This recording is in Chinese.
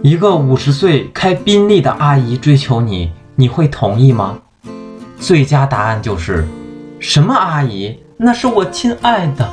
一个五十岁开宾利的阿姨追求你你会同意吗？最佳答案就是什么阿姨？那是我亲爱的。